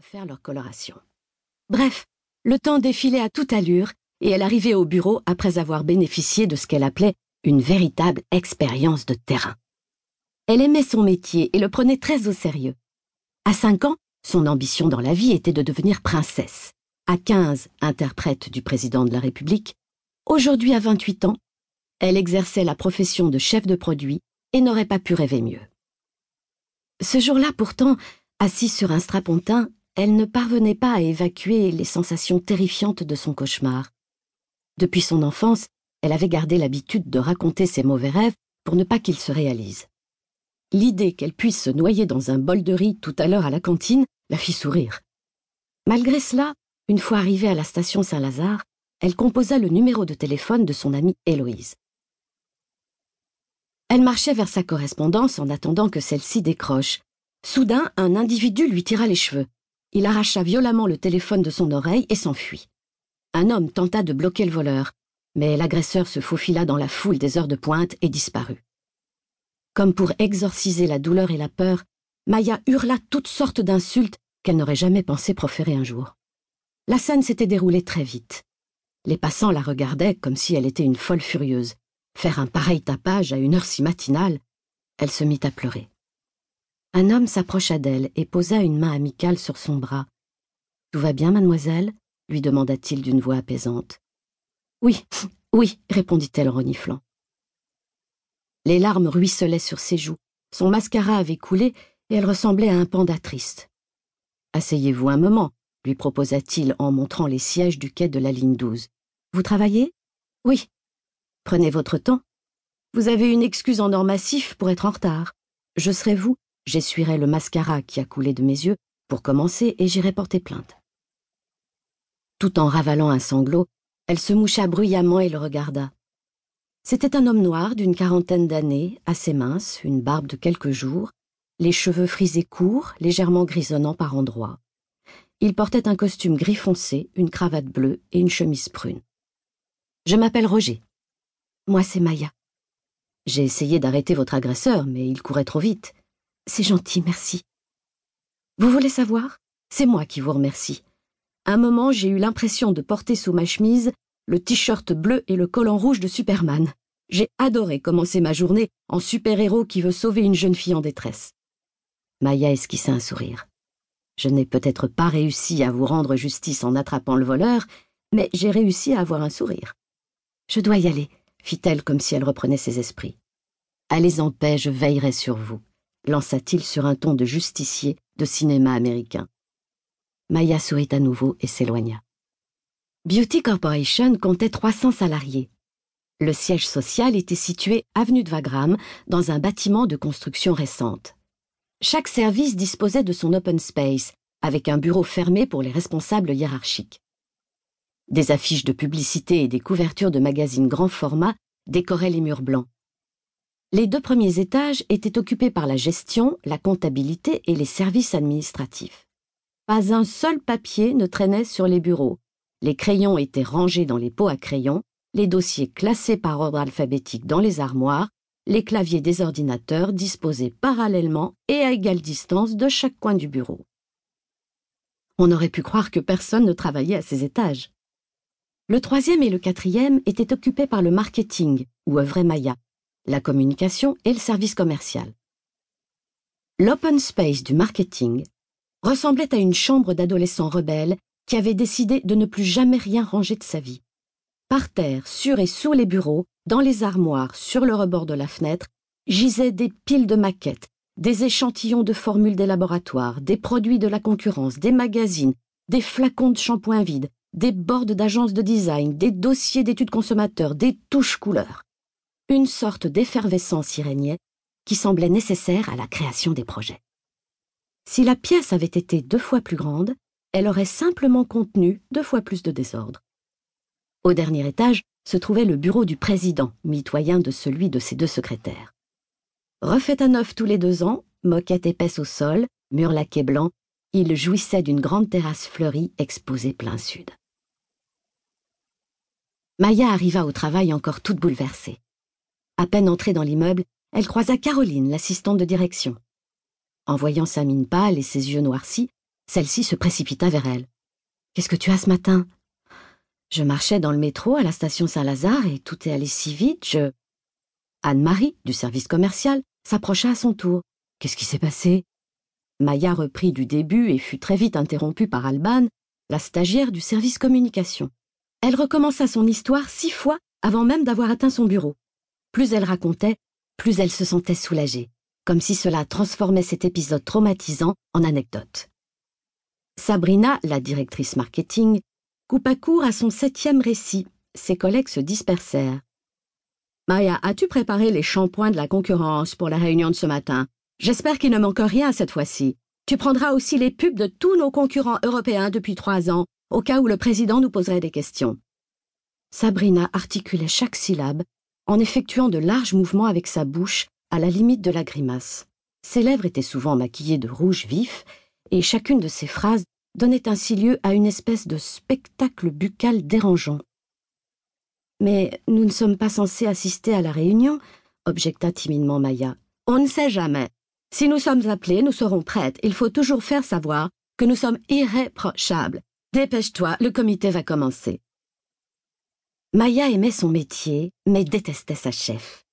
refaire leur coloration. Bref, le temps défilait à toute allure et elle arrivait au bureau après avoir bénéficié de ce qu'elle appelait une véritable expérience de terrain. Elle aimait son métier et le prenait très au sérieux. À cinq ans, son ambition dans la vie était de devenir princesse. À quinze, interprète du président de la République. Aujourd'hui, à vingt-huit ans, elle exerçait la profession de chef de produit et n'aurait pas pu rêver mieux. Ce jour-là, pourtant, assise sur un strapontin, elle ne parvenait pas à évacuer les sensations terrifiantes de son cauchemar. Depuis son enfance, elle avait gardé l'habitude de raconter ses mauvais rêves pour ne pas qu'ils se réalisent. L'idée qu'elle puisse se noyer dans un bol de riz tout à l'heure à la cantine la fit sourire. Malgré cela, une fois arrivée à la station Saint-Lazare, elle composa le numéro de téléphone de son amie Héloïse. Elle marchait vers sa correspondance en attendant que celle-ci décroche. Soudain, un individu lui tira les cheveux. Il arracha violemment le téléphone de son oreille et s'enfuit. Un homme tenta de bloquer le voleur, mais l'agresseur se faufila dans la foule des heures de pointe et disparut. Comme pour exorciser la douleur et la peur, Maya hurla toutes sortes d'insultes qu'elle n'aurait jamais pensé proférer un jour. La scène s'était déroulée très vite. Les passants la regardaient comme si elle était une folle furieuse. Faire un pareil tapage à une heure si matinale, elle se mit à pleurer. Un homme s'approcha d'elle et posa une main amicale sur son bras. Tout va bien, mademoiselle? lui demanda-t-il d'une voix apaisante. Oui, oui, répondit-elle en reniflant. Les larmes ruisselaient sur ses joues, son mascara avait coulé et elle ressemblait à un panda triste. Asseyez-vous un moment, lui proposa-t-il en montrant les sièges du quai de la ligne 12. Vous travaillez? Oui. Prenez votre temps. Vous avez une excuse en or massif pour être en retard. Je serai vous, j'essuierai le mascara qui a coulé de mes yeux pour commencer et j'irai porter plainte. Tout en ravalant un sanglot, elle se moucha bruyamment et le regarda. C'était un homme noir d'une quarantaine d'années, assez mince, une barbe de quelques jours, les cheveux frisés courts, légèrement grisonnants par endroits. Il portait un costume gris foncé, une cravate bleue et une chemise prune. Je m'appelle Roger. Moi, c'est Maya. J'ai essayé d'arrêter votre agresseur, mais il courait trop vite. C'est gentil, merci. Vous voulez savoir? C'est moi qui vous remercie. Un moment, j'ai eu l'impression de porter sous ma chemise le t-shirt bleu et le collant rouge de Superman. J'ai adoré commencer ma journée en super-héros qui veut sauver une jeune fille en détresse. Maya esquissa un sourire. Je n'ai peut-être pas réussi à vous rendre justice en attrapant le voleur, mais j'ai réussi à avoir un sourire. Je dois y aller, fit-elle comme si elle reprenait ses esprits. Allez en paix, je veillerai sur vous, lança-t-il sur un ton de justicier de cinéma américain. Maya sourit à nouveau et s'éloigna. Beauty Corporation comptait 300 salariés. Le siège social était situé avenue de Wagram, dans un bâtiment de construction récente. Chaque service disposait de son open space, avec un bureau fermé pour les responsables hiérarchiques. Des affiches de publicité et des couvertures de magazines grand format décoraient les murs blancs. Les deux premiers étages étaient occupés par la gestion, la comptabilité et les services administratifs. Pas un seul papier ne traînait sur les bureaux. Les crayons étaient rangés dans les pots à crayons, les dossiers classés par ordre alphabétique dans les armoires, les claviers des ordinateurs disposés parallèlement et à égale distance de chaque coin du bureau. On aurait pu croire que personne ne travaillait à ces étages. Le troisième et le quatrième étaient occupés par le marketing, où œuvrait Maya, la communication et le service commercial. L'open space du marketing ressemblait à une chambre d'adolescent rebelle qui avait décidé de ne plus jamais rien ranger de sa vie. Par terre, sur et sous les bureaux, dans les armoires, sur le rebord de la fenêtre, gisaient des piles de maquettes, des échantillons de formules des laboratoires, des produits de la concurrence, des magazines, des flacons de shampoing vide, des boards d'agences de design, des dossiers d'études consommateurs, des touches couleurs. Une sorte d'effervescence y régnait qui semblait nécessaire à la création des projets. Si la pièce avait été deux fois plus grande, elle aurait simplement contenu deux fois plus de désordre. Au dernier étage se trouvait le bureau du président, mitoyen de celui de ses deux secrétaires. Refait à neuf tous les deux ans, moquette épaisse au sol, mur laqué blanc, il jouissait d'une grande terrasse fleurie exposée plein sud. Maya arriva au travail encore toute bouleversée. À peine entrée dans l'immeuble, elle croisa Caroline, l'assistante de direction. En voyant sa mine pâle et ses yeux noircis, Celle-ci se précipita vers elle. Qu'est-ce que tu as ce matin? Je marchais dans le métro à la station Saint-Lazare et tout est allé si vite, je. Anne-Marie, du service commercial, s'approcha à son tour. Qu'est-ce qui s'est passé? Maya reprit du début et fut très vite interrompue par Alban, la stagiaire du service communication. Elle recommença son histoire six fois avant même d'avoir atteint son bureau. Plus elle racontait, plus elle se sentait soulagée, comme si cela transformait cet épisode traumatisant en anecdote. Sabrina, la directrice marketing, coupa court à son septième récit. Ses collègues se dispersèrent. Maya, as-tu préparé les shampoings de la concurrence pour la réunion de ce matin? J'espère qu'il ne manque rien cette fois-ci. Tu prendras aussi les pubs de tous nos concurrents européens depuis trois ans, au cas où le président nous poserait des questions. Sabrina articulait chaque syllabe en effectuant de larges mouvements avec sa bouche à la limite de la grimace. Ses lèvres étaient souvent maquillées de rouge vif, et chacune de ses phrases donnait ainsi lieu à une espèce de spectacle buccal dérangeant. Mais nous ne sommes pas censés assister à la réunion, objecta timidement Maya. On ne sait jamais. Si nous sommes appelés, nous serons prêtes. Il faut toujours faire savoir que nous sommes irréprochables. Dépêche-toi, le comité va commencer. Maya aimait son métier, mais détestait sa chef.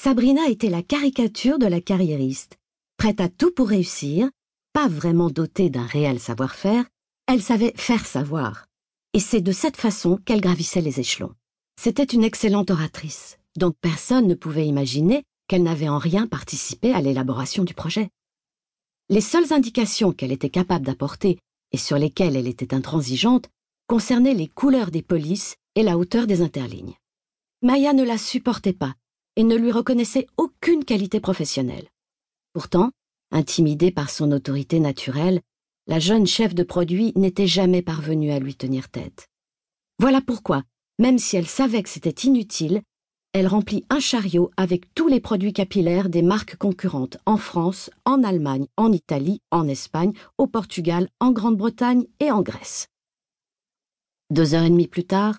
Sabrina était la caricature de la carriériste, prête à tout pour réussir, pas vraiment dotée d'un réel savoir-faire, elle savait faire savoir. Et c'est de cette façon qu'elle gravissait les échelons. C'était une excellente oratrice, donc personne ne pouvait imaginer qu'elle n'avait en rien participé à l'élaboration du projet. Les seules indications qu'elle était capable d'apporter et sur lesquelles elle était intransigeante concernaient les couleurs des polices et la hauteur des interlignes. Maya ne la supportait pas et ne lui reconnaissait aucune qualité professionnelle. Pourtant, intimidée par son autorité naturelle, la jeune chef de produit n'était jamais parvenue à lui tenir tête. Voilà pourquoi, même si elle savait que c'était inutile, elle remplit un chariot avec tous les produits capillaires des marques concurrentes en France, en Allemagne, en Italie, en Espagne, au Portugal, en Grande-Bretagne et en Grèce. Deux heures et demie plus tard,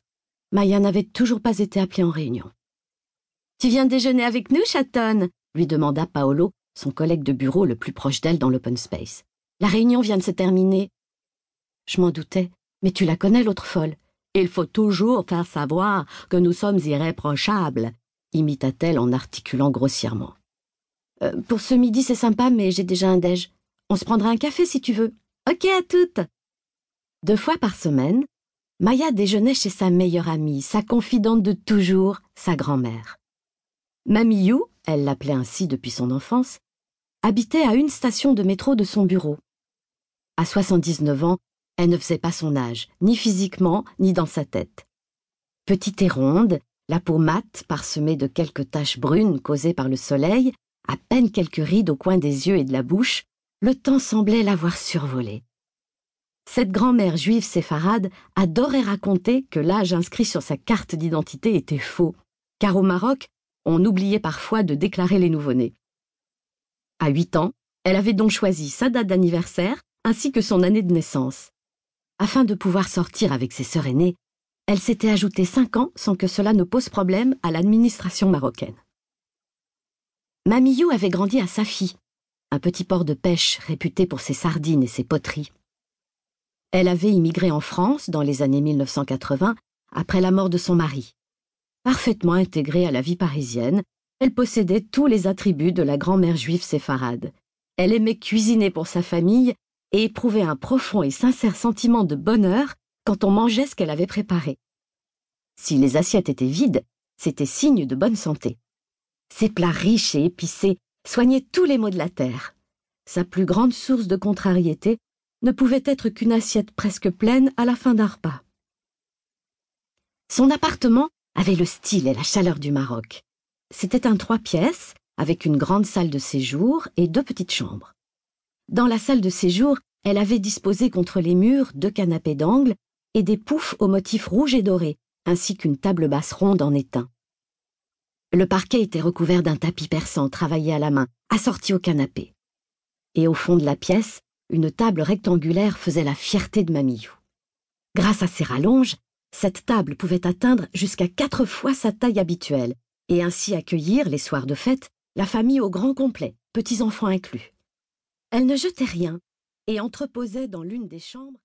Maya n'avait toujours pas été appelée en réunion. Tu viens déjeuner avec nous, chatonne lui demanda Paolo, son collègue de bureau le plus proche d'elle dans l'open space. La réunion vient de se terminer. Je m'en doutais, mais tu la connais, l'autre folle. Il faut toujours faire savoir que nous sommes irréprochables, imita-t-elle en articulant grossièrement. Euh, pour ce midi, c'est sympa, mais j'ai déjà un déj. On se prendra un café si tu veux. Ok à toutes. Deux fois par semaine, Maya déjeunait chez sa meilleure amie, sa confidente de toujours, sa grand-mère. Mamie You, elle l'appelait ainsi depuis son enfance, habitait à une station de métro de son bureau. À 79 ans, elle ne faisait pas son âge, ni physiquement, ni dans sa tête. Petite et ronde, la peau mate, parsemée de quelques taches brunes causées par le soleil, à peine quelques rides au coin des yeux et de la bouche, le temps semblait l'avoir survolée. Cette grand-mère juive séfarade adorait raconter que l'âge inscrit sur sa carte d'identité était faux, car au Maroc, on oubliait parfois de déclarer les nouveau-nés. À huit ans, elle avait donc choisi sa date d'anniversaire ainsi que son année de naissance. Afin de pouvoir sortir avec ses sœurs aînées, elle s'était ajoutée cinq ans sans que cela ne pose problème à l'administration marocaine. Mamillou avait grandi à Safi, un petit port de pêche réputé pour ses sardines et ses poteries. Elle avait immigré en France dans les années 1980 après la mort de son mari. Parfaitement intégrée à la vie parisienne, elle possédait tous les attributs de la grand-mère juive séfarade. Elle aimait cuisiner pour sa famille et éprouvait un profond et sincère sentiment de bonheur quand on mangeait ce qu'elle avait préparé. Si les assiettes étaient vides, c'était signe de bonne santé. Ses plats riches et épicés soignaient tous les maux de la terre. Sa plus grande source de contrariété ne pouvait être qu'une assiette presque pleine à la fin d'un repas. Son appartement avait le style et la chaleur du Maroc. C'était un trois pièces, avec une grande salle de séjour et deux petites chambres. Dans la salle de séjour, elle avait disposé contre les murs deux canapés d'angle et des poufs au motif rouge et doré, ainsi qu'une table basse ronde en étain. Le parquet était recouvert d'un tapis persan travaillé à la main, assorti au canapé. Et au fond de la pièce, une table rectangulaire faisait la fierté de Mamillou. Grâce à ses rallonges, cette table pouvait atteindre jusqu'à quatre fois sa taille habituelle, et ainsi accueillir, les soirs de fête, la famille au grand complet, petits-enfants inclus. Elle ne jetait rien, et entreposait dans l'une des chambres